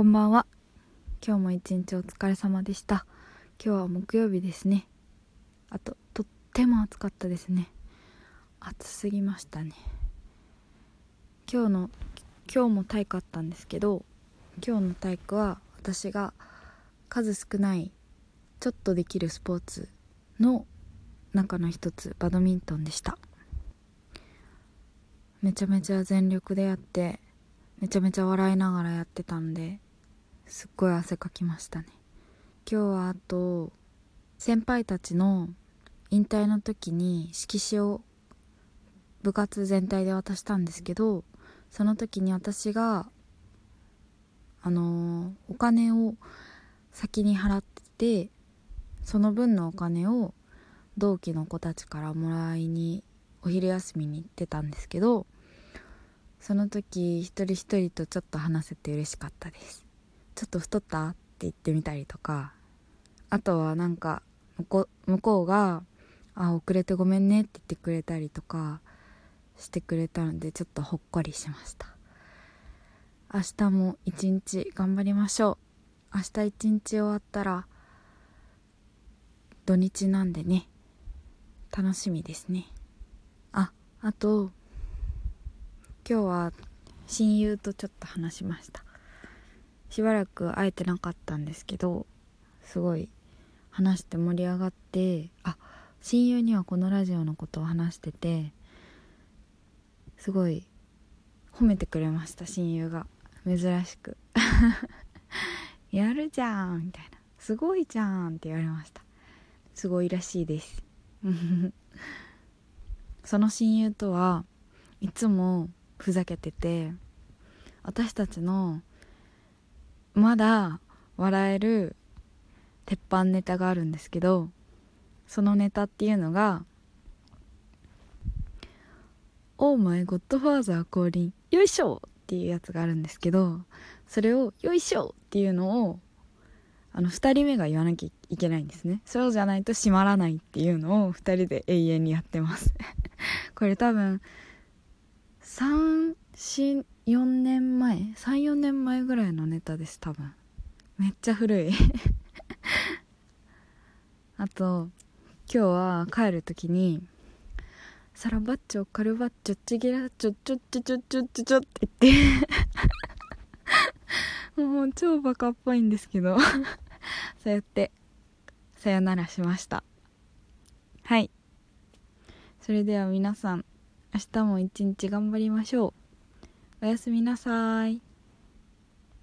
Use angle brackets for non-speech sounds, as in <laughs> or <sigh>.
こんばんは。今日も一日お疲れ様でした。今日は木曜日ですね。あととっても暑かったですね。暑すぎましたね。今日の今日も体育あったんですけど今日の体育は私が数少ないちょっとできるスポーツの中の一つバドミントンでした。めちゃめちゃ全力でやってめちゃめちゃ笑いながらやってたんですっごい汗かきましたね。今日はあと先輩たちの引退の時に色紙を部活全体で渡したんですけどその時に私があのお金を先に払っててその分のお金を同期の子たちからもらいにお昼休みに行ってたんですけどその時一人一人とちょっと話せて嬉しかったです。ちょっと太った？って言ってみたりとかあとはなんか向こう向こうが「あ遅れてごめんね」って言ってくれたりとかしてくれたのでちょっとほっこりしました。明日も一日頑張りましょう。明日一日終わったら土日なんでね。楽しみですね。ああと今日は親友とちょっと話しました。しばらく会えてなかったんですけどすごい話して盛り上がってあ親友にはこのラジオのことを話しててすごい褒めてくれました親友が。珍しく。<laughs> やるじゃんみたいな。すごいじゃんって言われました。すごいらしいです。<laughs> その親友とはいつもふざけてて私たちのまだ笑える鉄板ネタがあるんですけどそのネタっていうのが「オーマイゴッドファーザー降臨よいしょ!」っていうやつがあるんですけどそれを「よいしょ!」っていうのをあの2人目が言わなきゃいけないんですねそうじゃないと閉まらないっていうのを2人で永遠にやってます <laughs> これ多分4年前34年前ぐらいのネタです多分。めっちゃ古い。<laughs> あと今日は帰る時に「サラバッチョカルバッチョチゲラチョチョチョチョチョチョチョ」って言って。<laughs> もう超バカっぽいんですけど。<laughs> そうやってさよならしました。はい。それでは皆さん明日も一日頑張りましょう。おやすみなさい。